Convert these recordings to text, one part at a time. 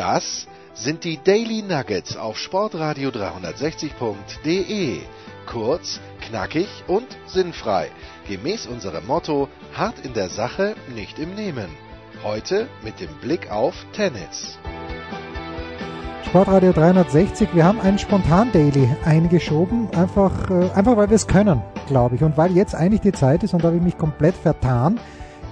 Das sind die Daily Nuggets auf Sportradio 360.de. Kurz, knackig und sinnfrei. Gemäß unserem Motto: hart in der Sache, nicht im Nehmen. Heute mit dem Blick auf Tennis. Sportradio 360, wir haben ein Spontan-Daily eingeschoben, einfach, äh, einfach weil wir es können, glaube ich. Und weil jetzt eigentlich die Zeit ist und da habe ich mich komplett vertan.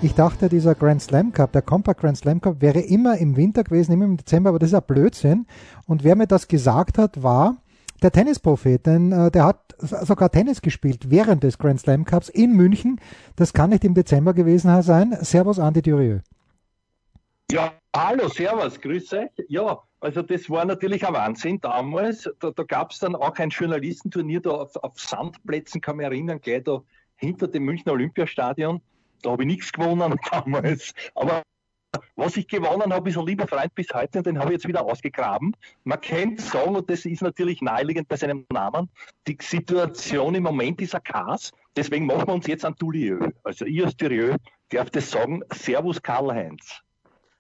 Ich dachte, dieser Grand Slam Cup, der Compact Grand Slam Cup, wäre immer im Winter gewesen, immer im Dezember, aber das ist ja Blödsinn. Und wer mir das gesagt hat, war der Tennisprophet, denn äh, der hat sogar Tennis gespielt während des Grand Slam Cups in München. Das kann nicht im Dezember gewesen sein. Servus, Andi Durieux. Ja, hallo, servus, grüße. Ja, also das war natürlich ein Wahnsinn damals. Da, da gab es dann auch ein Journalistenturnier da auf, auf Sandplätzen, kann mich erinnern, gleich da hinter dem Münchner Olympiastadion. Da habe ich nichts gewonnen damals. Aber was ich gewonnen habe, ist ein lieber Freund bis heute und den habe ich jetzt wieder ausgegraben. Man kennt sagen, und das ist natürlich naheliegend bei seinem Namen, die Situation im Moment ist ein Chaos. Deswegen machen wir uns jetzt an Toulieu. Also ich als Toulieu darf das sagen. Servus Karl-Heinz.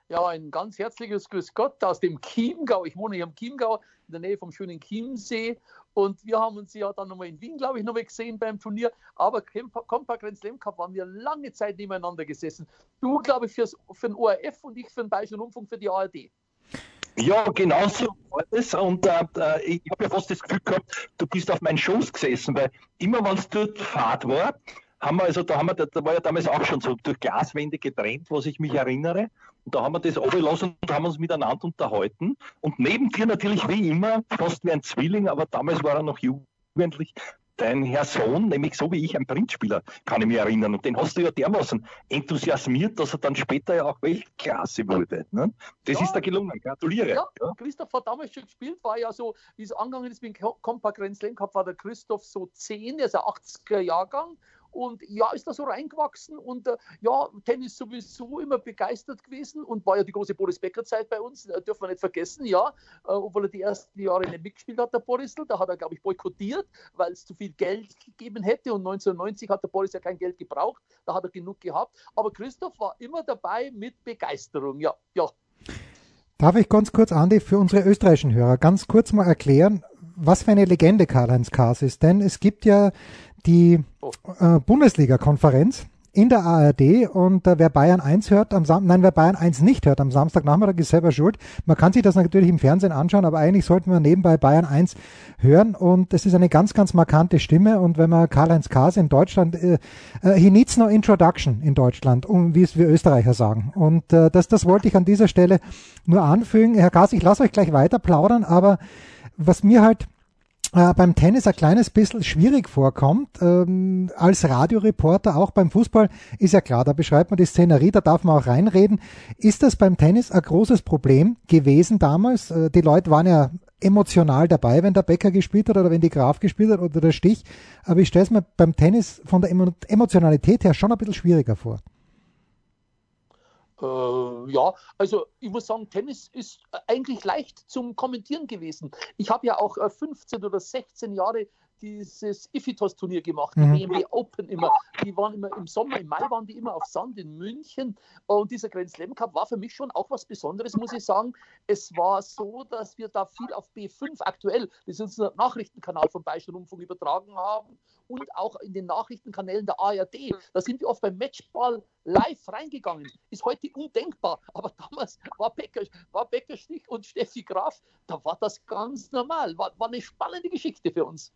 Ja, ein ganz herzliches Grüß Gott aus dem Chiemgau. Ich wohne hier im Chiemgau, in der Nähe vom schönen Chiemsee. Und wir haben uns ja dann nochmal in Wien, glaube ich, nochmal gesehen beim Turnier. Aber Compact Grand Slam Cup waren wir lange Zeit nebeneinander gesessen. Du, glaube ich, fürs, für den ORF und ich für den Bayerischen Rundfunk für die ARD. Ja, genau so war es. Und äh, äh ich habe ja fast das Gefühl gehabt, du bist auf meinen Schoß gesessen, weil immer, wenn es dort Fahrt war, haben wir, also da haben wir, da war ja damals auch schon so durch Glaswände getrennt, was ich mich erinnere. Und da haben wir das runtergelassen und haben uns miteinander unterhalten. Und neben dir natürlich wie immer, fast wie ein Zwilling, aber damals war er noch jugendlich, dein Herr Sohn, nämlich so wie ich, ein Printspieler, kann ich mich erinnern. Und den hast du ja dermaßen enthusiasmiert, dass er dann später ja auch Weltklasse wurde. Ne? Das ja, ist da gelungen. Gratuliere. Ja, ja. Christoph hat damals schon gespielt, war ja so, wie es angegangen ist mit dem Compact Grand Slam Cup, war der Christoph so 10, er ist ein 80er Jahrgang und ja, ist da so reingewachsen und äh, ja, Tennis sowieso immer begeistert gewesen und war ja die große Boris Becker Zeit bei uns, äh, dürfen wir nicht vergessen, ja, äh, obwohl er die ersten Jahre nicht mitgespielt hat, der Borisl, da hat er, glaube ich, boykottiert, weil es zu viel Geld gegeben hätte und 1990 hat der Boris ja kein Geld gebraucht, da hat er genug gehabt, aber Christoph war immer dabei mit Begeisterung, ja, ja. Darf ich ganz kurz, Andi, für unsere österreichischen Hörer ganz kurz mal erklären, was für eine Legende Karl-Heinz Kaas ist? Denn es gibt ja die äh, Bundesliga-Konferenz in der ARD und äh, wer Bayern 1 hört am Sam nein, wer Bayern 1 nicht hört am Samstagnachmittag ist selber schuld. Man kann sich das natürlich im Fernsehen anschauen, aber eigentlich sollten wir nebenbei Bayern 1 hören und es ist eine ganz, ganz markante Stimme und wenn man Karl-Heinz Kaas in Deutschland, äh, äh, he needs no introduction in Deutschland, um wie es wir Österreicher sagen. Und äh, das, das wollte ich an dieser Stelle nur anfügen. Herr Kaas, ich lasse euch gleich weiter plaudern, aber was mir halt äh, beim Tennis ein kleines bisschen schwierig vorkommt. Ähm, als Radioreporter, auch beim Fußball, ist ja klar, da beschreibt man die Szenerie, da darf man auch reinreden. Ist das beim Tennis ein großes Problem gewesen damals? Äh, die Leute waren ja emotional dabei, wenn der Becker gespielt hat oder wenn die Graf gespielt hat oder der Stich. Aber ich stelle es mir beim Tennis von der Emotionalität her schon ein bisschen schwieriger vor. Äh, ja, also ich muss sagen, Tennis ist eigentlich leicht zum Kommentieren gewesen. Ich habe ja auch 15 äh, oder 16 Jahre dieses Ifitos-Turnier gemacht, die mhm. BMW Open immer. Die waren immer im Sommer, im Mai waren die immer auf Sand in München. Und dieser Grand Slam Cup war für mich schon auch was Besonderes, muss ich sagen. Es war so, dass wir da viel auf B5 aktuell, das ist unser Nachrichtenkanal vom Bayerischen Rundfunk übertragen haben und auch in den Nachrichtenkanälen der ARD. Da sind wir oft beim Matchball live reingegangen. Ist heute undenkbar. Aber damals war Becker, war Becker Stich und Steffi Graf, da war das ganz normal. War, war eine spannende Geschichte für uns.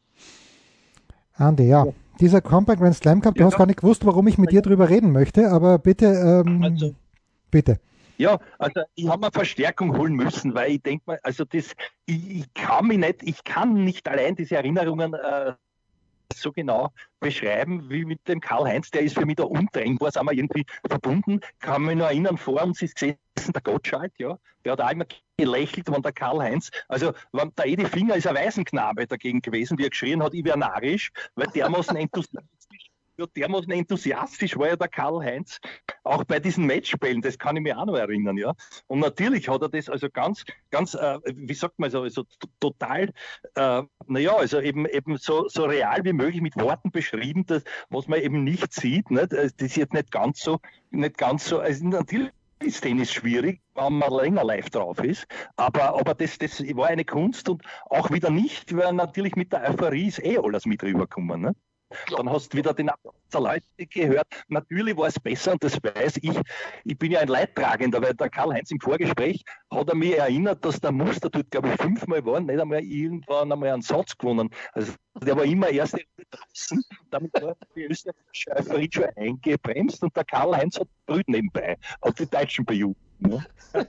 Andi, ja. Dieser Compact Grand Slam Cup, du ja, hast gar nicht gewusst, warum ich mit dir drüber reden möchte, aber bitte, ähm, also, bitte. Ja, also ich habe mir Verstärkung holen müssen, weil ich denke mal, also das, ich, ich, kann mich nicht, ich kann nicht allein diese Erinnerungen äh, so genau beschreiben wie mit dem Karl-Heinz, der ist für mich da untrennbar, sind wir irgendwie verbunden. Kann mich noch erinnern, vor uns ist gesessen der Gottschalk, ja, der hat auch immer gelächelt, wenn der Karl-Heinz, also wenn der Edi Finger ist ein Waisenknabe dagegen gewesen, wie er geschrien hat, ich wäre narrisch, weil dermaßen enthusiastisch ja, dermaßen enthusiastisch war ja der Karl-Heinz, auch bei diesen Matchspielen, das kann ich mir auch noch erinnern, ja. Und natürlich hat er das also ganz, ganz, äh, wie sagt man so, also total, äh, naja, also eben, eben so, so real wie möglich mit Worten beschrieben, das, was man eben nicht sieht, nicht? das ist jetzt nicht ganz so, nicht ganz so, also natürlich ist Tennis schwierig, wenn man länger live drauf ist. Aber, aber das, das war eine Kunst und auch wieder nicht, weil natürlich mit der Euphorie ist eh alles mit rübergekommen. Ne? Dann hast du wieder den Leute gehört. Natürlich war es besser und das weiß ich. Ich bin ja ein Leidtragender, weil der Karl-Heinz im Vorgespräch hat er mich erinnert, dass der Muster dort, glaube ich, fünfmal war, nicht einmal irgendwann einmal einen Satz gewonnen. Also der war immer erst draußen. Damit war die österreichische Euphorie schon eingebremst und der Karl-Heinz hat brüht nebenbei, hat die Deutschen bejubelt. Ne?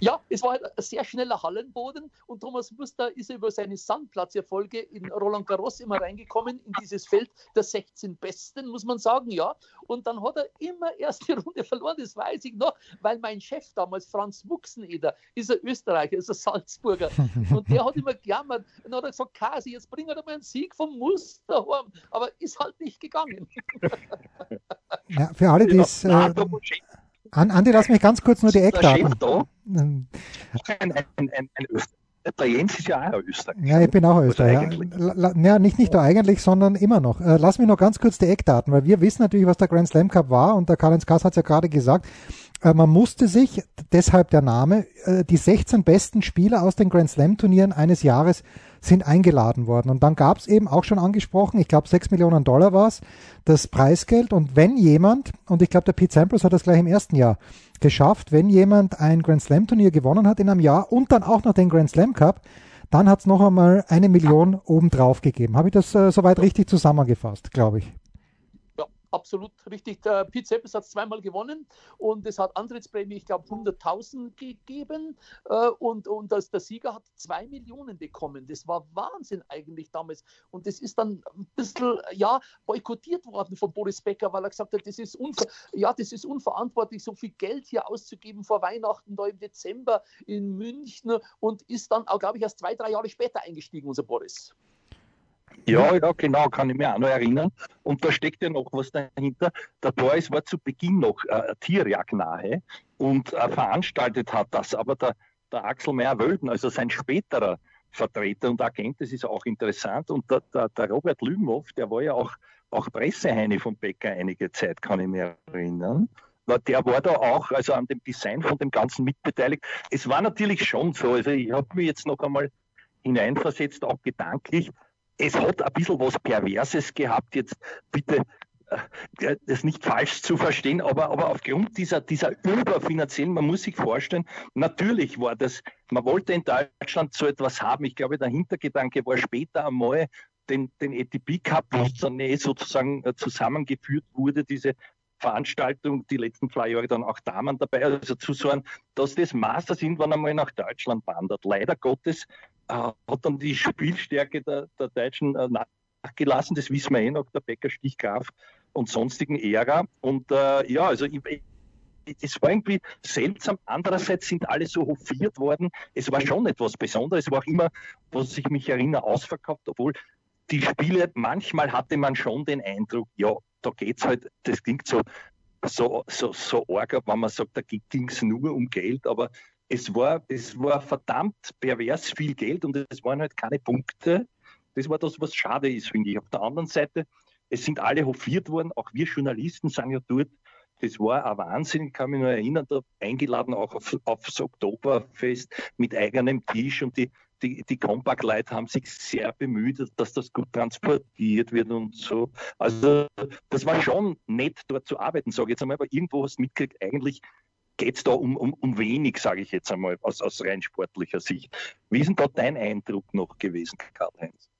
ja, es war halt ein sehr schneller Hallenboden und Thomas Muster ist über seine Sandplatzerfolge in Roland Garros immer reingekommen in dieses Feld der 16 Besten, muss man sagen, ja. Und dann hat er immer erst die Runde verloren, das weiß ich noch, weil mein Chef damals, Franz Wuchseneder, ist ein Österreicher, ist ein Salzburger. Und der hat immer gejammert und hat gesagt, Kasi, jetzt bring er mal einen Sieg vom Muster heim. Aber ist halt nicht gegangen. Ja, für alle, die es. Äh, Andi, lass mich ganz kurz nur die Eckdaten. Ein, ein, ein, ein der Jens ist ja auch Österreicher. Ja, ich bin auch Österreicher. Ja, nicht, nicht nur eigentlich, sondern immer noch. Äh, lass mich noch ganz kurz die Eckdaten, weil wir wissen natürlich, was der Grand Slam Cup war und der Karl-Heinz Kass hat es ja gerade gesagt. Äh, man musste sich, deshalb der Name, äh, die 16 besten Spieler aus den Grand Slam Turnieren eines Jahres sind eingeladen worden. Und dann gab es eben auch schon angesprochen, ich glaube 6 Millionen Dollar war es, das Preisgeld. Und wenn jemand, und ich glaube der Pete Sampras hat das gleich im ersten Jahr geschafft, wenn jemand ein Grand Slam Turnier gewonnen hat in einem Jahr und dann auch noch den Grand Slam Cup, dann hat es noch einmal eine Million obendrauf gegeben. Habe ich das äh, soweit richtig zusammengefasst, glaube ich absolut richtig. Der Pete Seppes hat zweimal gewonnen und es hat Antrittsprämie, ich glaube, 100.000 gegeben äh, und, und das, der Sieger hat zwei Millionen bekommen. Das war Wahnsinn eigentlich damals. Und das ist dann ein bisschen, ja, boykottiert worden von Boris Becker, weil er gesagt hat, das ist, ja, das ist unverantwortlich, so viel Geld hier auszugeben vor Weihnachten da im Dezember in München und ist dann glaube ich, erst zwei, drei Jahre später eingestiegen, unser Boris. Ja, ja, genau, kann ich mich auch noch erinnern. Und da steckt ja noch was dahinter. Der Boris war zu Beginn noch äh, Tierjagd nahe und äh, veranstaltet hat das. Aber der, der Axel Meyer-Wölden, also sein späterer Vertreter und Agent, das ist auch interessant. Und der, der, der Robert Lügenhoff, der war ja auch, auch Presseheine von Becker einige Zeit, kann ich mich erinnern der war da auch, also an dem Design von dem Ganzen mitbeteiligt. Es war natürlich schon so, also ich habe mich jetzt noch einmal hineinversetzt, auch gedanklich, es hat ein bisschen was Perverses gehabt, jetzt bitte äh, das nicht falsch zu verstehen, aber, aber aufgrund dieser, dieser Überfinanzierung, man muss sich vorstellen, natürlich war das, man wollte in Deutschland so etwas haben. Ich glaube, der Hintergedanke war später einmal den, den ATP Cup, wo dann eh sozusagen äh, zusammengeführt wurde, diese Veranstaltung, die letzten zwei Jahre dann auch Damen dabei, also zu sagen, dass das Masters irgendwann einmal nach Deutschland wandert. Leider Gottes äh, hat dann die Spielstärke der, der Deutschen äh, nachgelassen, das wissen wir eh noch, der Becker Stichgraf und sonstigen Ära. Und äh, ja, also ich, es war irgendwie seltsam. Andererseits sind alle so hofiert worden. Es war schon etwas Besonderes. Es war auch immer, was ich mich erinnere, ausverkauft, obwohl die Spiele, manchmal hatte man schon den Eindruck, ja, da geht es halt, das klingt so, so, so, so arg, wenn man sagt, da ging es nur um Geld, aber es war, es war verdammt pervers viel Geld und es waren halt keine Punkte. Das war das, was schade ist, finde ich. Auf der anderen Seite, es sind alle hofiert worden, auch wir Journalisten sind ja dort. Das war ein Wahnsinn, ich kann mich nur erinnern, da eingeladen auch auf, aufs Oktoberfest mit eigenem Tisch und die, die, die Compact-Leute haben sich sehr bemüht, dass das gut transportiert wird und so. Also das war schon nett, dort zu arbeiten, sage ich jetzt einmal, aber irgendwo hast du mitgekriegt, eigentlich geht es da um, um, um wenig, sage ich jetzt einmal, aus, aus rein sportlicher Sicht. Wie ist denn da dein Eindruck noch gewesen, Karl-Heinz?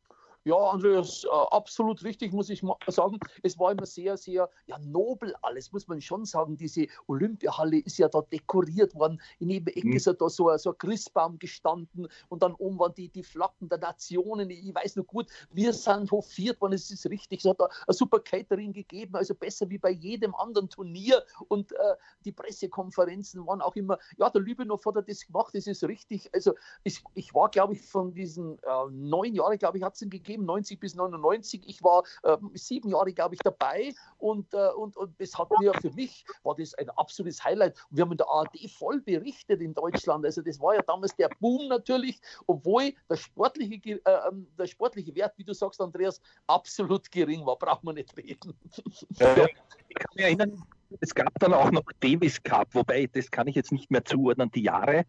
Ja, Andreas, äh, absolut richtig, muss ich sagen. Es war immer sehr, sehr ja, nobel alles, muss man schon sagen. Diese Olympiahalle ist ja da dekoriert worden. In jedem Eck mhm. ist ja da so, so ein Christbaum gestanden und dann oben waren die, die Flaggen der Nationen. Ich weiß noch gut, wir sind hofiert worden, es ist richtig. Es hat da ein super Catering gegeben, also besser wie bei jedem anderen Turnier. Und äh, die Pressekonferenzen waren auch immer, ja, der Lübenow hat das gemacht, das ist richtig. Also ich, ich war, glaube ich, von diesen äh, neun Jahren, glaube ich, hat es ihn gegeben 97 bis 99. Ich war äh, sieben Jahre, glaube ich, dabei und, äh, und, und das hat mir für mich, war das ein absolutes Highlight. wir haben in der ARD voll berichtet in Deutschland. Also das war ja damals der Boom natürlich, obwohl der sportliche, äh, ähm, der sportliche Wert, wie du sagst, Andreas, absolut gering war. Braucht man nicht reden. Ja, ich kann mich erinnern, es gab dann auch noch Davis Cup, wobei das kann ich jetzt nicht mehr zuordnen, die Jahre.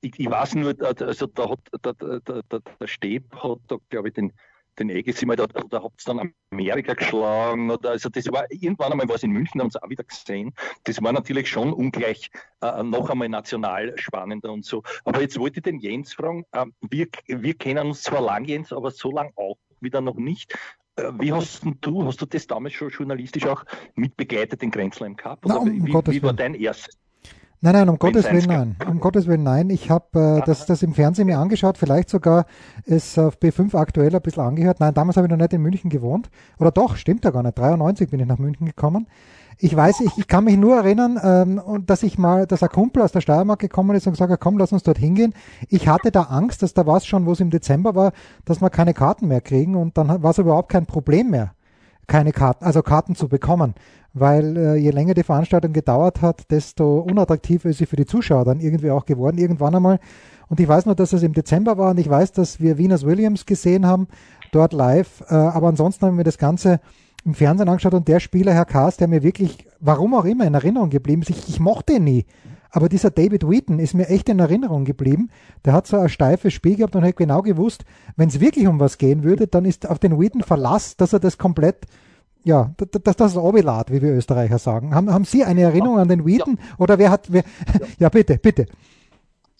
Ich, ich weiß nur, also da hat der, der, der, der Steb hat glaube ich, den den Egges immer, da, da habt ihr dann Amerika geschlagen. Oder, also das war irgendwann einmal was in München, haben sie auch wieder gesehen. Das war natürlich schon ungleich äh, noch einmal national spannender und so. Aber jetzt wollte ich den Jens fragen, äh, wir, wir kennen uns zwar lang, Jens, aber so lang auch wieder noch nicht. Äh, wie hast du, hast du das damals schon journalistisch auch mitbegleitet, den Grenzler im Cup? Oder Na, um wie, wie war dein erstes? Nein, nein, um Gottes Willen nein. Um Gottes Willen nein. Ich habe äh, das, das im Fernsehen mir angeschaut, vielleicht sogar es auf B5 aktuell ein bisschen angehört. Nein, damals habe ich noch nicht in München gewohnt. Oder doch, stimmt ja gar nicht. 93 bin ich nach München gekommen. Ich weiß, ich, ich kann mich nur erinnern, ähm, dass ich mal, dass ein Kumpel aus der Steiermark gekommen ist und gesagt hat, komm, lass uns dort hingehen. Ich hatte da Angst, dass da war es schon, wo es im Dezember war, dass wir keine Karten mehr kriegen und dann war es überhaupt kein Problem mehr keine Karten, also Karten zu bekommen weil äh, je länger die Veranstaltung gedauert hat, desto unattraktiver ist sie für die Zuschauer dann irgendwie auch geworden, irgendwann einmal. Und ich weiß nur, dass es im Dezember war und ich weiß, dass wir Venus Williams gesehen haben, dort live, äh, aber ansonsten haben wir das Ganze im Fernsehen angeschaut und der Spieler, Herr Kaas, der mir wirklich, warum auch immer, in Erinnerung geblieben ist, ich, ich mochte ihn nie. Aber dieser David Wheaton ist mir echt in Erinnerung geblieben. Der hat so ein steifes Spiel gehabt und hat genau gewusst, wenn es wirklich um was gehen würde, dann ist auf den Wheaton Verlass, dass er das komplett ja, das, das ist Obelat, wie wir Österreicher sagen. Haben, haben Sie eine Erinnerung an den Wheaton? Ja. Oder wer hat, wer, ja bitte, bitte.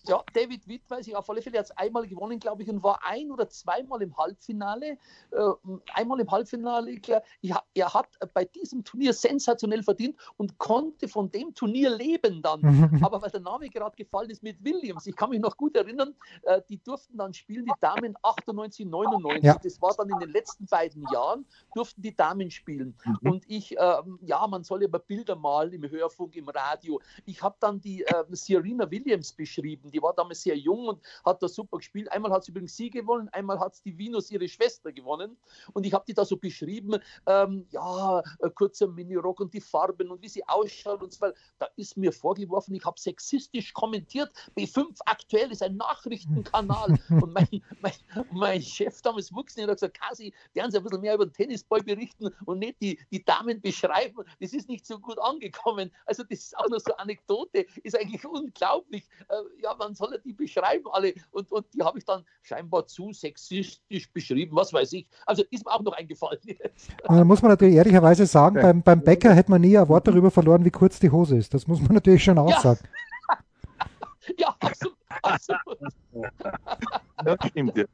Ja, David Witt weiß ich auf alle Fälle, hat es einmal gewonnen, glaube ich, und war ein oder zweimal im Halbfinale. Äh, einmal im Halbfinale. Ja, er hat bei diesem Turnier sensationell verdient und konnte von dem Turnier leben dann. Aber weil der Name gerade gefallen ist mit Williams, ich kann mich noch gut erinnern, äh, die durften dann spielen, die Damen 98, 99. Ja. Das war dann in den letzten beiden Jahren, durften die Damen spielen. Mhm. Und ich, äh, ja, man soll aber Bilder malen im Hörfunk, im Radio. Ich habe dann die äh, Serena Williams beschrieben die war damals sehr jung und hat da super gespielt. Einmal hat sie übrigens sie gewonnen, einmal hat die Venus ihre Schwester gewonnen. Und ich habe die da so beschrieben, ähm, ja, kurzer Minirock und die Farben und wie sie ausschaut und so weiter. Da ist mir vorgeworfen, ich habe sexistisch kommentiert. B5 aktuell ist ein Nachrichtenkanal. und mein, mein, mein Chef damals wuchs und hat gesagt, Kasi, werden Sie ein bisschen mehr über den Tennisball berichten und nicht die, die Damen beschreiben. Das ist nicht so gut angekommen. Also das ist auch noch so eine Anekdote, ist eigentlich unglaublich. Äh, ja, man soll die beschreiben alle. Und, und die habe ich dann scheinbar zu sexistisch beschrieben, was weiß ich. Also ist mir auch noch eingefallen. Da muss man natürlich ehrlicherweise sagen, beim, beim Bäcker hätte man nie ein Wort darüber verloren, wie kurz die Hose ist. Das muss man natürlich schon auch ja. sagen. ja, absolut. absolut. Das stimmt ja.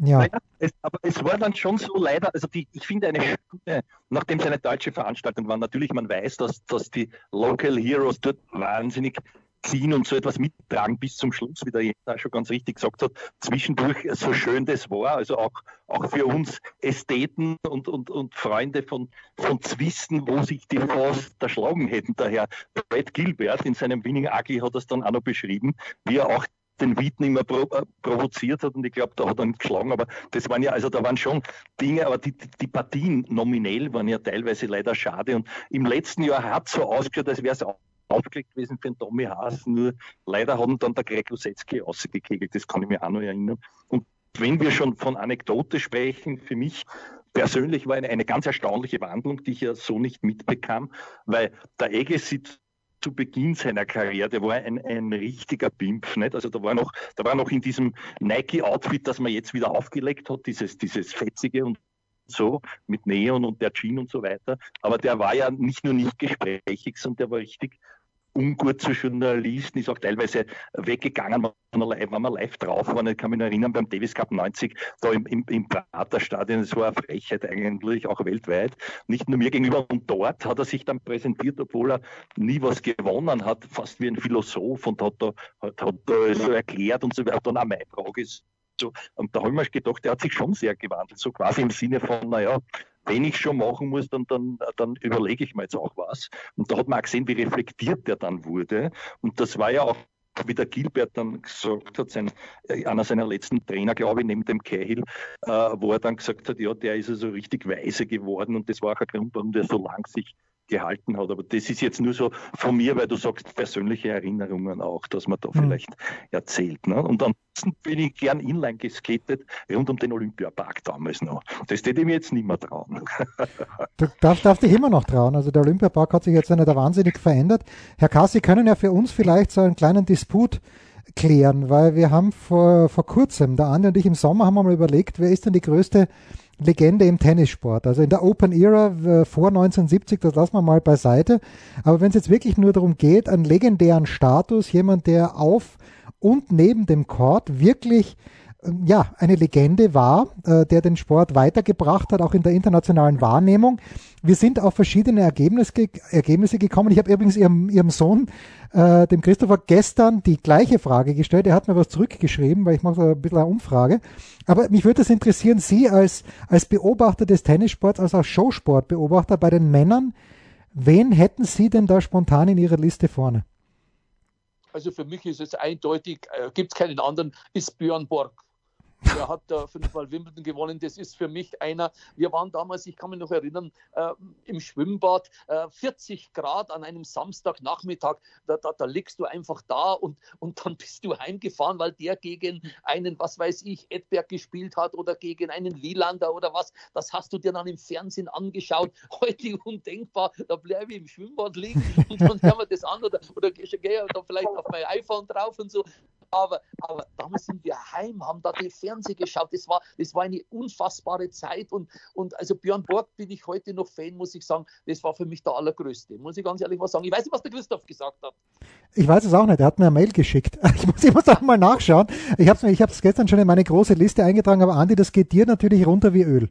Ja. Naja, es, aber es war dann schon so leider, also die, ich finde eine Stunde, nachdem es eine deutsche Veranstaltung war, natürlich, man weiß, dass, dass die Local Heroes dort wahnsinnig ziehen und so etwas mittragen bis zum Schluss, wie der Jens schon ganz richtig gesagt hat, zwischendurch so schön das war, also auch, auch für uns Ästheten und, und, und Freunde von, von Zwisten, wo sich die fast erschlagen hätten. Daher Brad Gilbert in seinem Winning Ugly hat das dann auch noch beschrieben, wie er auch den Witten immer pro, äh, provoziert hat. Und ich glaube, da hat er ihn geschlagen, aber das waren ja, also da waren schon Dinge, aber die, die, die Partien nominell waren ja teilweise leider schade. Und im letzten Jahr hat es so ausgeschaut, als wäre es auch aufgelegt gewesen für den Tommy Haas, nur leider hat dann der Greg Lusetzky ausgekegelt, das kann ich mir auch noch erinnern. Und wenn wir schon von Anekdote sprechen, für mich persönlich war eine, eine ganz erstaunliche Wandlung, die ich ja so nicht mitbekam, weil der Ege zu Beginn seiner Karriere, der war ein, ein richtiger Pimp, nicht? Also da war noch, da war noch in diesem Nike-Outfit, das man jetzt wieder aufgelegt hat, dieses, dieses fetzige und so mit Neon und der Jean und so weiter. Aber der war ja nicht nur nicht gesprächig, sondern der war richtig ungut zu Journalisten, ist auch teilweise weggegangen, wenn wir live drauf waren. Ich kann mich noch erinnern, beim Davis Cup 90, da im, im, im Praterstadion, das war eine Frechheit eigentlich, auch weltweit. Nicht nur mir gegenüber. Und dort hat er sich dann präsentiert, obwohl er nie was gewonnen hat, fast wie ein Philosoph und hat da, hat, hat da so erklärt und so weiter. Dann auch meine Frage ist, so, und da habe ich mir gedacht, der hat sich schon sehr gewandelt, so quasi im Sinne von, naja, wenn ich schon machen muss, dann, dann, dann überlege ich mir jetzt auch was. Und da hat man auch gesehen, wie reflektiert der dann wurde. Und das war ja auch wie der Gilbert dann gesagt hat, sein, äh, einer seiner letzten Trainer, glaube ich, neben dem Cahill, äh, wo er dann gesagt hat, ja, der ist also richtig weise geworden und das war auch ein Grund, warum der so lang sich gehalten hat. Aber das ist jetzt nur so von mir, weil du sagst, persönliche Erinnerungen auch, dass man da mhm. vielleicht erzählt. Ne? Und ansonsten bin ich gern inline geskatet, rund um den Olympiapark damals noch. Das hätte ich mir jetzt nicht mehr trauen. Du darfst, darfst dich immer noch trauen. Also der Olympiapark hat sich jetzt nicht wahnsinnig verändert. Herr Kass, Sie können ja für uns vielleicht so einen kleinen Disput klären, weil wir haben vor, vor kurzem, der Andi und ich im Sommer haben wir mal überlegt, wer ist denn die größte Legende im Tennissport. Also in der Open Era äh, vor 1970, das lassen wir mal beiseite. Aber wenn es jetzt wirklich nur darum geht, einen legendären Status, jemand, der auf und neben dem Court wirklich ja, eine Legende war, äh, der den Sport weitergebracht hat, auch in der internationalen Wahrnehmung. Wir sind auf verschiedene Ergebnisse, Ergebnisse gekommen. Ich habe übrigens ihrem, ihrem Sohn, äh, dem Christopher, gestern die gleiche Frage gestellt. Er hat mir was zurückgeschrieben, weil ich mache ein bisschen eine Umfrage. Aber mich würde es interessieren, Sie als, als Beobachter des Tennissports, als auch Showsportbeobachter bei den Männern, wen hätten Sie denn da spontan in Ihrer Liste vorne? Also für mich ist es eindeutig, äh, gibt es keinen anderen, ist Björn Borg. Der hat äh, fünfmal Wimbledon gewonnen. Das ist für mich einer. Wir waren damals, ich kann mich noch erinnern, äh, im Schwimmbad, äh, 40 Grad an einem Samstagnachmittag. Da, da, da liegst du einfach da und, und dann bist du heimgefahren, weil der gegen einen, was weiß ich, Edberg gespielt hat oder gegen einen Wielander oder was. Das hast du dir dann im Fernsehen angeschaut. Heute undenkbar. Da bleibe ich im Schwimmbad liegen und dann hören wir das an oder, oder gehe da vielleicht auf mein iPhone drauf und so aber, aber damals sind wir heim, haben da die Fernsehen geschaut. Das war, das war eine unfassbare Zeit. Und, und also Björn Borg bin ich heute noch Fan, muss ich sagen. Das war für mich der allergrößte. Muss ich ganz ehrlich was sagen. Ich weiß nicht, was der Christoph gesagt hat. Ich weiß es auch nicht. Er hat mir eine Mail geschickt. Ich muss, ich muss auch mal nachschauen. Ich habe es ich gestern schon in meine große Liste eingetragen, aber Andi, das geht dir natürlich runter wie Öl.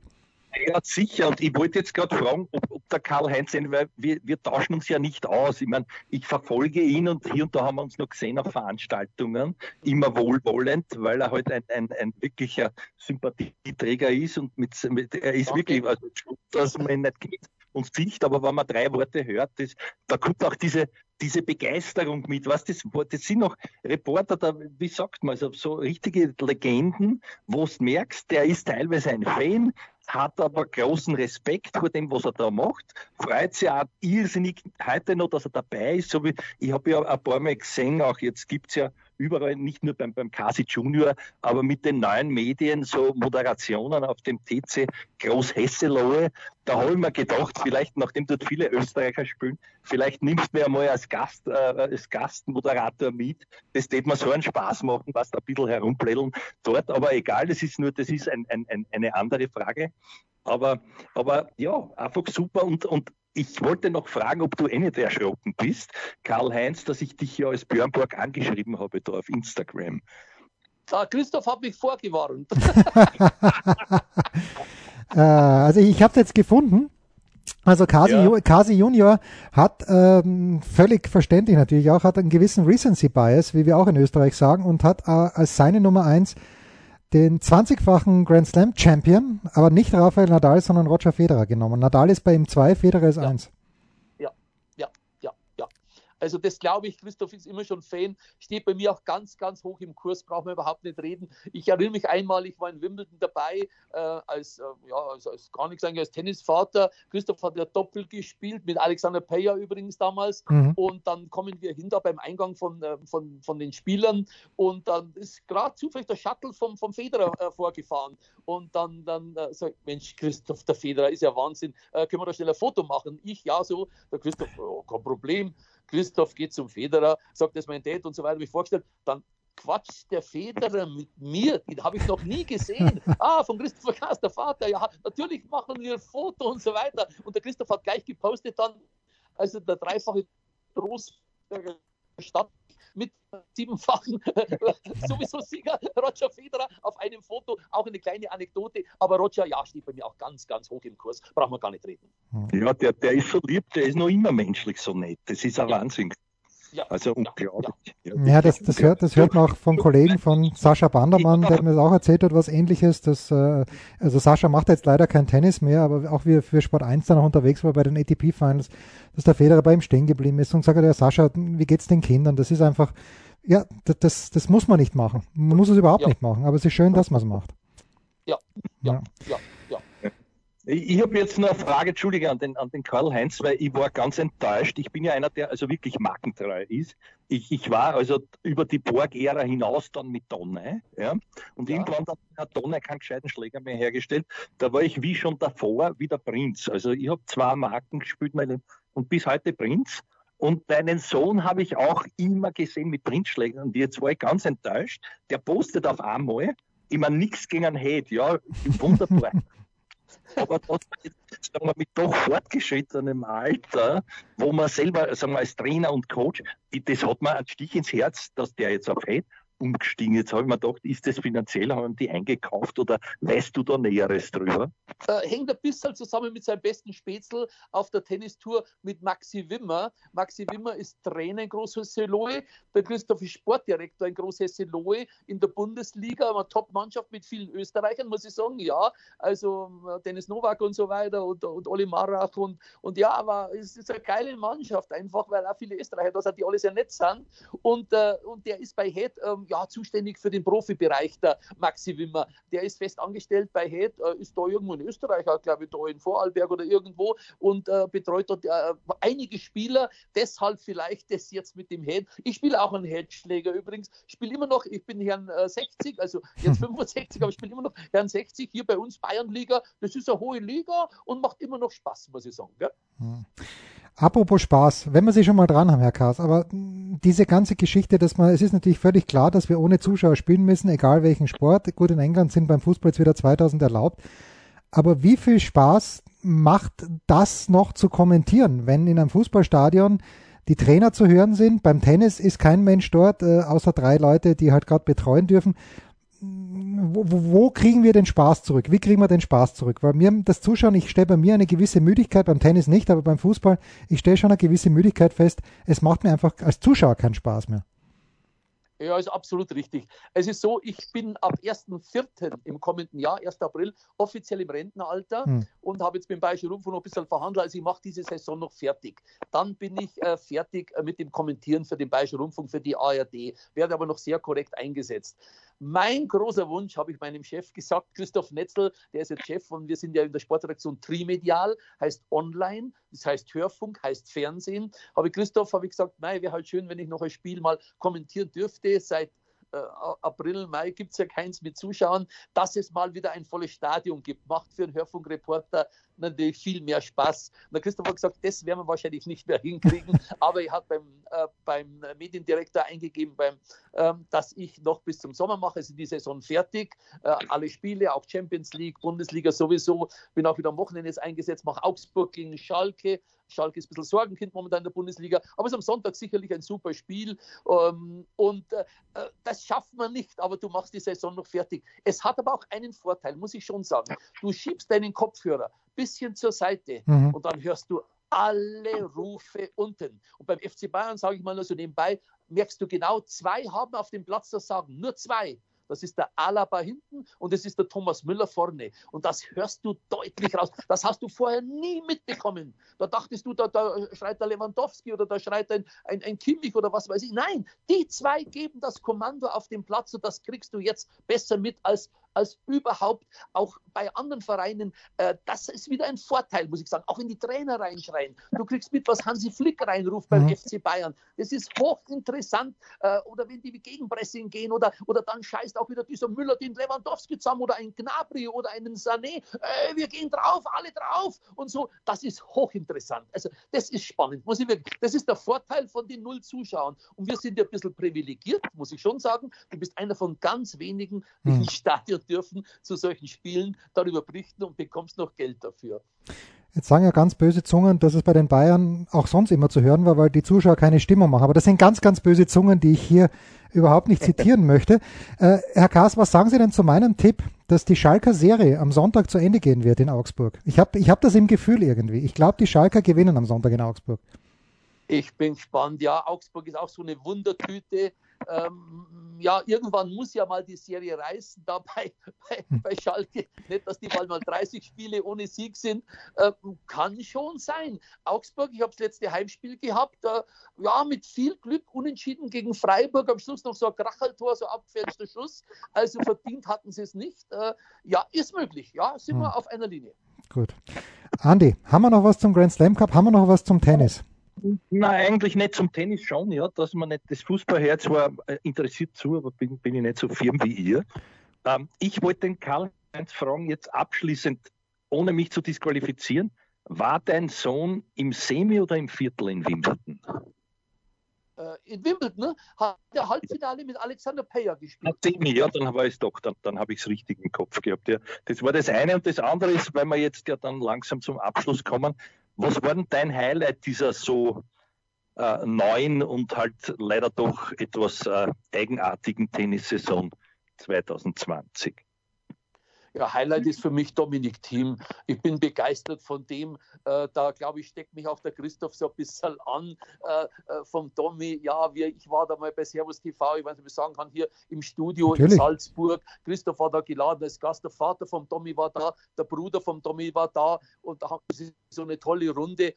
Ja, sicher. Und ich wollte jetzt gerade fragen, ob, ob der Karl-Heinz, weil wir, wir tauschen uns ja nicht aus. Ich meine, ich verfolge ihn und hier und da haben wir uns noch gesehen auf Veranstaltungen, immer wohlwollend, weil er halt ein, ein, ein wirklicher Sympathieträger ist und mit, mit er ist Danke. wirklich, also, dass man ihn nicht kennt und Sicht, aber wenn man drei Worte hört, das, da kommt auch diese, diese Begeisterung mit. Was das, das sind noch Reporter, da, wie sagt man, also so richtige Legenden, wo du merkst, der ist teilweise ein Fan, hat aber großen Respekt vor dem, was er da macht. Freut sich auch irrsinnig heute noch, dass er dabei ist. So wie, ich habe ja ein paar Mal gesehen, auch jetzt gibt es ja überall, nicht nur beim, beim Kasi Junior, aber mit den neuen Medien, so Moderationen auf dem TC Großhesselohe, da habe ich mir gedacht, vielleicht, nachdem dort viele Österreicher spielen, vielleicht nimmst du mir einmal als Gast, äh, als Gastmoderator mit. Das tät mir so einen Spaß machen, was da ein bisschen herumplädeln dort, aber egal, das ist nur, das ist ein, ein, ein, eine andere Frage. Aber, aber ja, einfach super und, und ich wollte noch fragen, ob du eh nicht erschrocken bist, Karl-Heinz, dass ich dich hier als Björnborg angeschrieben habe da auf Instagram. Ah, Christoph hat mich vorgewarnt. äh, also ich habe es jetzt gefunden. Also Kasi, ja. Kasi Junior hat ähm, völlig verständlich natürlich auch, hat einen gewissen Recency Bias, wie wir auch in Österreich sagen, und hat äh, als seine Nummer eins den 20-fachen Grand Slam Champion, aber nicht Rafael Nadal, sondern Roger Federer genommen. Nadal ist bei ihm zwei, Federer ist ja. Also das glaube ich, Christoph ist immer schon Fan, steht bei mir auch ganz, ganz hoch im Kurs, brauchen wir überhaupt nicht reden. Ich erinnere mich einmal, ich war in Wimbledon dabei, äh, als, äh, ja, als, als, gar nichts eigentlich als Tennisvater. Christoph hat ja doppelt gespielt, mit Alexander Peyer übrigens damals. Mhm. Und dann kommen wir hin da beim Eingang von, äh, von, von den Spielern und dann ist gerade zufällig der Shuttle vom, vom Federer äh, vorgefahren. Und dann, dann äh, sagt, Mensch, Christoph, der Federer ist ja Wahnsinn, äh, können wir da schnell ein Foto machen? Ich, ja, so, der Christoph, oh, kein Problem Christoph geht zum Federer, sagt, das ist mein Date und so weiter, wie vorgestellt, dann quatscht der Federer mit mir, den habe ich noch nie gesehen. Ah, von Christopher Kaas, der Vater, ja, natürlich machen wir ein Foto und so weiter. Und der Christoph hat gleich gepostet dann, also der dreifache Großberger Stadt mit siebenfachen sowieso Sieger Roger Federer auf einem Foto. Auch eine kleine Anekdote. Aber Roger, ja, steht bei mir auch ganz, ganz hoch im Kurs. Brauchen wir gar nicht reden. Ja, der, der ist so lieb, der ist noch immer menschlich so nett. Das ist ein Wahnsinn. Ja, Also ja, unglaublich. ja. Ja, das, das, hört, das hört man auch von Kollegen von Sascha Bandermann, der mir das auch erzählt hat, was ähnliches. Dass, äh, also Sascha macht jetzt leider kein Tennis mehr, aber auch wie er für Sport 1 dann noch unterwegs war bei den ATP-Finals, dass der Federer bei ihm stehen geblieben ist und hat, ja Sascha, wie geht's den Kindern? Das ist einfach, ja, das, das, das muss man nicht machen. Man muss es überhaupt Ja. nicht machen, aber es ist schön, dass man es macht. Ja, ja, ja, ja. Ich, ich habe jetzt noch eine Frage, Entschuldige, an den, an den Karl-Heinz, weil ich war ganz enttäuscht. Ich bin ja einer, der also wirklich markentreu ist. Ich, ich war also über die Borg-Ära hinaus dann mit Donne, ja. Und Ja. irgendwann dann hat Donne keinen gescheiten Schläger mehr hergestellt. Da war ich wie schon davor wie der Prinz. Also ich habe zwei Marken gespielt meine, und bis heute Prinz. Und deinen Sohn habe ich auch immer gesehen mit Prinzschlägern. Und jetzt war ich ganz enttäuscht. Der postet auf einmal immer nichts gegen einen Hate, ja, wunderbar. Aber jetzt, sagen wir, mit doch fortgeschrittenem Alter, wo man selber, sagen wir, als Trainer und Coach, das hat mir einen Stich ins Herz, dass der jetzt auf Hate umgestiegen. Jetzt habe ich mir gedacht, ist das finanziell, haben die eingekauft oder weißt du da Näheres drüber? äh, hängt ein bisschen zusammen mit seinem besten Spätzl auf der Tennistour mit Maxi Wimmer. Maxi Wimmer ist Trainer in Großhesselohe, der Christoph ist Sportdirektor in Großhesselohe in der Bundesliga, eine Top-Mannschaft mit vielen Österreichern, muss ich sagen, ja, also äh, Dennis Nowak und so weiter und, und Oli Marach und, und ja, aber es ist eine geile Mannschaft, einfach weil auch viele Österreicher da sind, die alle sehr nett sind und, äh, und der ist bei ähm, ja, zuständig für den Profibereich, der Maxi Wimmer. Der ist fest angestellt bei HED, äh, ist da irgendwo in Österreich, glaube ich, da in Vorarlberg oder irgendwo und äh, betreut dort äh, einige Spieler. Deshalb vielleicht das jetzt mit dem Head. Ich spiele auch einen Headschläger übrigens. Ich spiele immer noch, ich bin Herrn äh, 60, also jetzt 65, aber ich spiele immer noch Herrn 60 hier bei uns Bayernliga. Das ist eine hohe Liga und macht immer noch Spaß, muss ich sagen. Gell? Apropos Spaß, wenn wir Sie schon mal dran haben, Herr Kaas, aber diese ganze Geschichte, dass man, es ist natürlich völlig klar, dass wir ohne Zuschauer spielen müssen, egal welchen Sport. Gut, in England sind beim Fußball jetzt wieder 2000 erlaubt. Aber wie viel Spaß macht das noch zu kommentieren, wenn in einem Fußballstadion die Trainer zu hören sind? Beim Tennis ist kein Mensch dort, äh, außer drei Leute, die halt gerade betreuen dürfen. Wo, wo, kriegen wir den Spaß zurück? Wie kriegen wir den Spaß zurück? Weil mir das Zuschauen, ich stelle bei mir eine gewisse Müdigkeit, beim Tennis nicht, aber beim Fußball, ich stelle schon eine gewisse Müdigkeit fest. Es macht mir einfach als Zuschauer keinen Spaß mehr. Ja, ist absolut richtig. Es ist so, ich bin ab 1.4. im kommenden Jahr, 1. April, offiziell im Rentenalter Hm. und habe jetzt mit dem Bayerischen Rundfunk noch ein bisschen verhandelt. Also ich mache diese Saison noch fertig. Dann bin ich äh, fertig äh, mit dem Kommentieren für den Bayerischen Rundfunk, für die ARD, werde aber noch sehr korrekt eingesetzt. Mein großer Wunsch, habe ich meinem Chef gesagt, Christoph Netzel, der ist jetzt Chef und wir sind ja in der Sportredaktion Trimedial, heißt Online, das heißt Hörfunk, heißt Fernsehen. Habe Christoph, habe ich gesagt, nein, wäre halt schön, wenn ich noch ein Spiel mal kommentieren dürfte. Seit äh, April, Mai gibt es ja keins mit Zuschauern, dass es mal wieder ein volles Stadion gibt. Macht für einen Hörfunkreporter natürlich viel mehr Spaß. Und der Christoph hat gesagt, das werden wir wahrscheinlich nicht mehr hinkriegen, aber er hat beim, äh, beim Mediendirektor eingegeben, beim, ähm, dass ich noch bis zum Sommer mache, also die Saison fertig, äh, alle Spiele, auch Champions League, Bundesliga sowieso, bin auch wieder am Wochenende jetzt eingesetzt, mache Augsburg gegen Schalke, Schalke ist ein bisschen Sorgenkind momentan in der Bundesliga, aber es ist am Sonntag sicherlich ein super Spiel ähm, und äh, das schafft man nicht, aber du machst die Saison noch fertig. Es hat aber auch einen Vorteil, muss ich schon sagen. Du schiebst deinen Kopfhörer bisschen zur Seite Mhm. und dann hörst du alle Rufe unten. Und beim FC Bayern, sage ich mal nur so nebenbei, merkst du genau, zwei haben auf dem Platz das Sagen, nur zwei. Das ist der Alaba hinten und das ist der Thomas Müller vorne. Und das hörst du deutlich raus. Das hast du vorher nie mitbekommen. Da dachtest du, da, da schreit der Lewandowski oder da schreit ein, ein, ein Kimmich oder was weiß ich. Nein, die zwei geben das Kommando auf dem Platz und das kriegst du jetzt besser mit als, als überhaupt auch bei anderen Vereinen. Äh, das ist wieder ein Vorteil, muss ich sagen. Auch in die Trainer reinschreien. Du kriegst mit, was Hansi Flick reinruft beim Mhm. FC Bayern. Das ist hochinteressant. Äh, oder wenn die Gegenpressing gehen oder, oder dann scheißt auch wieder dieser Müller, den Lewandowski zusammen oder ein Gnabry oder einen Sané. Äh, wir gehen drauf, alle drauf und so. Das ist hochinteressant. Also das ist spannend, muss ich wirklich. Das ist der Vorteil von den null Zuschauern. Und wir sind ja ein bisschen privilegiert, muss ich schon sagen. Du bist einer von ganz wenigen, die hm. ins Stadion dürfen zu solchen Spielen, darüber berichten und bekommst noch Geld dafür. Jetzt sagen ja ganz böse Zungen, dass es bei den Bayern auch sonst immer zu hören war, weil die Zuschauer keine Stimmung machen. Aber das sind ganz, ganz böse Zungen, die ich hier überhaupt nicht zitieren möchte. Äh, Herr Kaas, was sagen Sie denn zu meinem Tipp, dass die Schalker Serie am Sonntag zu Ende gehen wird in Augsburg? Ich habe ich hab das im Gefühl irgendwie. Ich glaube, die Schalker gewinnen am Sonntag in Augsburg. Ich bin gespannt. Ja, Augsburg ist auch so eine Wundertüte ähm, ja, irgendwann muss ja mal die Serie reißen, da bei, bei, hm. bei Schalke. Nicht, dass die mal, mal 30 Spiele ohne Sieg sind. Ähm, kann schon sein. Augsburg, ich habe das letzte Heimspiel gehabt, äh, ja, mit viel Glück unentschieden gegen Freiburg. Am Schluss noch so ein Kracheltor, so abfälschter Schuss. Also verdient hatten sie es nicht. Äh, ja, ist möglich. Ja, sind hm. wir auf einer Linie. Gut. Andi, haben wir noch was zum Grand Slam Cup? Haben wir noch was zum Tennis? Nein, eigentlich nicht zum Tennis schon, ja, dass man nicht das Fußballherz zwar äh, interessiert zu, aber bin, bin ich nicht so firm wie ihr. Ähm, ich wollte den Karl-Heinz fragen, jetzt abschließend, ohne mich zu disqualifizieren, war dein Sohn im Semi oder im Viertel in Wimbledon? Äh, in Wimbledon ne? hat der Halbfinale mit Alexander Peyer gespielt. Semi, ja, dann war es doch, dann, dann habe ich es richtig im Kopf gehabt. Ja. Das war das eine und das andere ist, weil wir jetzt ja dann langsam zum Abschluss kommen, was war denn dein Highlight dieser so äh, neuen und halt leider doch etwas äh, eigenartigen Tennissaison 2020? Ja, Highlight ist für mich Dominik Thiem. Ich bin begeistert von dem. Äh, da glaube ich, steckt mich auch der Christoph so ein bisschen an äh, äh, vom Domi. Ja, wir, ich war da mal bei Servus TV, ich weiß nicht, ob ich sagen kann, hier im Studio Natürlich. in Salzburg. Christoph war da geladen als Gast. Der Vater vom Domi war da, der Bruder vom Domi war da und da haben sie so eine tolle Runde. Äh,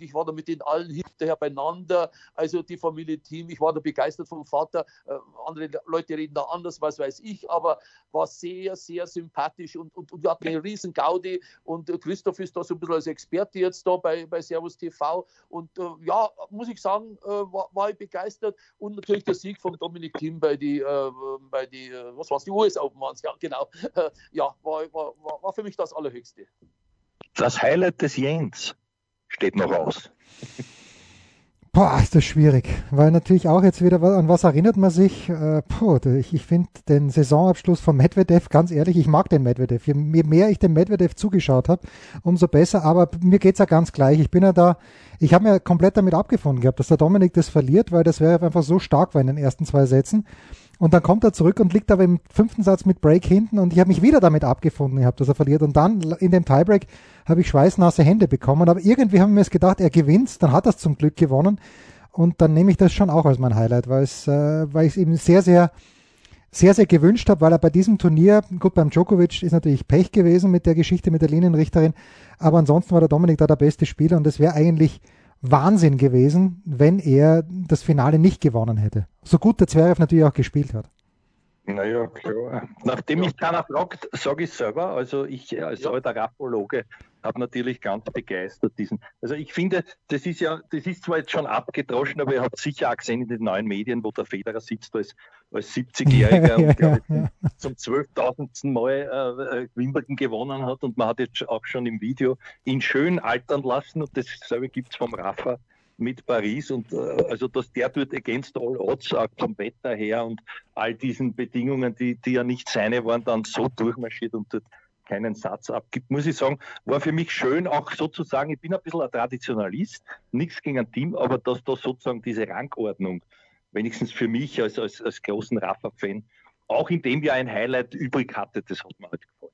ich war da mit den allen hinterher beieinander. Also die Familie Team. Ich war da begeistert vom Vater. Äh, andere Leute reden da anders, was weiß ich, aber war sehr, sehr sympathisch sympathisch und, und, und wir hatten eine riesen Gaudi und äh, Christoph ist da so ein bisschen als Experte jetzt da bei, bei Servus TV und äh, ja, muss ich sagen, äh, war, war, ich begeistert und natürlich der Sieg von Dominik Thiem bei die, äh, bei die äh, was war's, die US Open waren ja, genau, ja, war, war, war für mich das Allerhöchste. Das Highlight des Jens steht noch aus. Boah, ist das schwierig, weil natürlich auch jetzt wieder, an was erinnert man sich? Äh, puh, ich, ich finde den Saisonabschluss von Medvedev, ganz ehrlich, ich mag den Medvedev. Je mehr ich dem Medvedev zugeschaut habe, umso besser, aber mir geht's ja ganz gleich. Ich bin ja da, ich habe mir komplett damit abgefunden gehabt, dass der Dominik das verliert, weil das wäre einfach so stark war in den ersten zwei Sätzen. Und dann kommt er zurück und liegt aber im fünften Satz mit Break hinten und ich habe mich wieder damit abgefunden gehabt, dass er verliert. Und dann in dem Tiebreak habe ich schweißnasse Hände bekommen. Aber irgendwie haben wir es gedacht, er gewinnt, dann hat er es zum Glück gewonnen. Und dann nehme ich das schon auch als mein Highlight, weil es, äh, weil ich es eben sehr, sehr, sehr, sehr gewünscht habe, weil er bei diesem Turnier, gut, beim Djokovic ist natürlich Pech gewesen mit der Geschichte mit der Linienrichterin, aber ansonsten war der Dominik da der beste Spieler und es wäre eigentlich Wahnsinn gewesen, wenn er das Finale nicht gewonnen hätte. So gut der Zverev natürlich auch gespielt hat. Naja, klar. Nachdem mich keiner fragt, sage ich selber. Also ich als ja. alter Rapologe habe natürlich ganz begeistert diesen. Also ich finde, das ist ja, das ist zwar jetzt schon abgedroschen, aber ihr habt sicher auch gesehen in den neuen Medien, wo der Federer sitzt als, als 70-Jähriger und ja, ja. zum 12.000. Mal äh, äh, Wimbledon gewonnen hat und man hat jetzt auch schon im Video ihn schön altern lassen und dasselbe gibt es vom Rafa mit Paris und äh, also dass der dort against all odds auch vom Wetter her und all diesen Bedingungen, die, die ja nicht seine waren, dann so durchmarschiert und dort keinen Satz abgibt, muss ich sagen, war für mich schön, auch sozusagen, ich bin ein bisschen ein Traditionalist, nichts gegen ein Team, aber dass da sozusagen diese Rangordnung, wenigstens für mich als, als, als großen Rafa-Fan, auch in dem Jahr ein Highlight übrig hatte, das hat mir halt gefallen.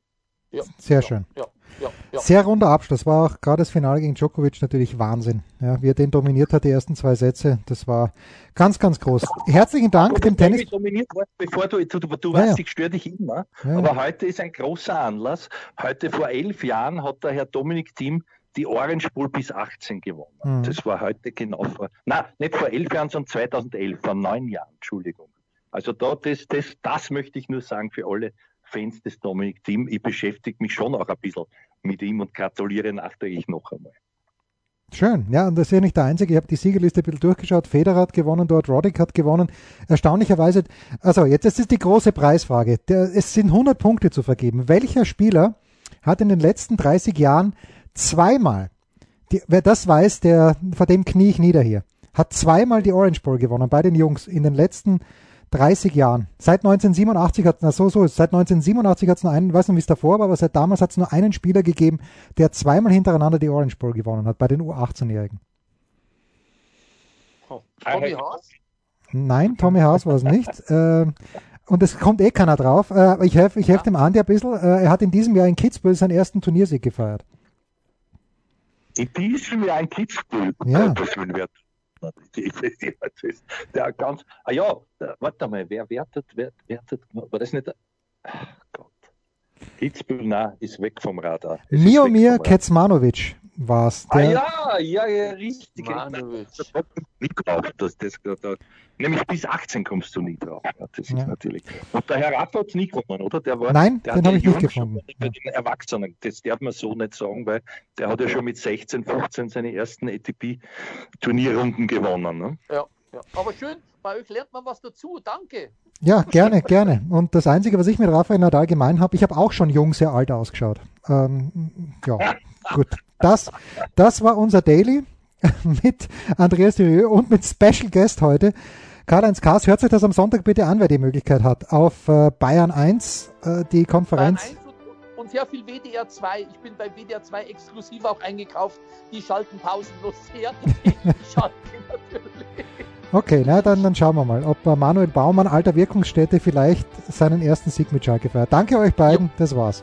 Ja, Sehr ja, schön. Ja, Sehr runder Abschluss. War auch gerade das Finale gegen Djokovic natürlich Wahnsinn. Ja, wie er den dominiert hat, die ersten zwei Sätze, das war ganz, ganz groß. Herzlichen Dank dem Tennis. Dominiert, bevor du, du, du weißt, ich störe dich immer, aber heute ist ein großer Anlass. Heute vor elf Jahren hat der Herr Dominik Thiem die Orange Bowl bis 18 gewonnen. Mhm. Das war heute genau vor, nein, nicht vor elf Jahren, sondern 2011, vor neun Jahren, Entschuldigung. Also da, das, das, das möchte ich nur sagen für alle Fans des Dominik Thiem. Ich beschäftige mich schon auch ein bisschen mit ihm und gratuliere nachträglich noch einmal. Schön, ja, und das ist ja nicht der Einzige. Ich habe die Siegerliste ein bisschen durchgeschaut. Federer hat gewonnen dort, Roddick hat gewonnen. Erstaunlicherweise, also jetzt ist die große Preisfrage. Der, es sind 100 Punkte zu vergeben. Welcher Spieler hat in den letzten 30 Jahren zweimal, die, wer das weiß, der, vor dem knie ich nieder hier, hat zweimal die Orange Bowl gewonnen bei den Jungs in den letzten 30 Jahren. Seit 1987 hat es, so, so, seit 1987 hat es nur einen, weiß nicht, wie es davor war, aber seit damals hat es nur einen Spieler gegeben, der zweimal hintereinander die Orange Bowl gewonnen hat, bei den U18-Jährigen. Oh, Tommy Haas? Nein, Tommy Haas war es nicht. äh, und es kommt eh keiner drauf. Äh, ich helfe ich helf ja. dem Andi ein bisschen. Äh, er hat in diesem Jahr in Kitzbühel seinen ersten Turniersieg gefeiert. In diesem Jahr in Kitzbühel? Ja. Das wird der ganz, ah ja, warte mal, wer wertet, wer, wertet, war das nicht, ach Gott. Kitzbühel, nein, ist weg vom Radar. Es Miomir Kecmanovic war es. Ah ja, ja, ja, richtig. Nicht drauf, das, das, das, nämlich bis 18 kommst du nie drauf. Ja, das ist ja. natürlich. Und der Herr Raff hat es nicht gefunden, oder? Der war, Nein, der den habe ich nicht gefunden. Bei den Erwachsenen, das darf man so nicht sagen, weil der hat ja schon mit 16, 15 seine ersten ATP-Turnierrunden gewonnen. Ne? Ja, ja, aber schön, bei euch lernt man was dazu. Danke. Ja, gerne, gerne. Und das Einzige, was ich mit Rafael Nadal gemein habe, ich habe auch schon jung sehr alt ausgeschaut. Ähm, ja, gut. Das, das war unser Daily mit Andreas Durieux und mit Special Guest heute. Karl-Heinz Kaas, hört sich das am Sonntag bitte an, wer die Möglichkeit hat. Auf äh, Bayern 1 äh, die Konferenz. Bayern 1 und, sehr viel WDR 2. Ich bin bei WDR 2 exklusiv auch eingekauft. Die schalten pausenlos her. Ich schalte natürlich. Okay, na dann, dann schauen wir mal, ob Manuel Baumann, alter Wirkungsstätte, vielleicht seinen ersten Sieg mit Schalke feiert. Danke euch beiden, das war's.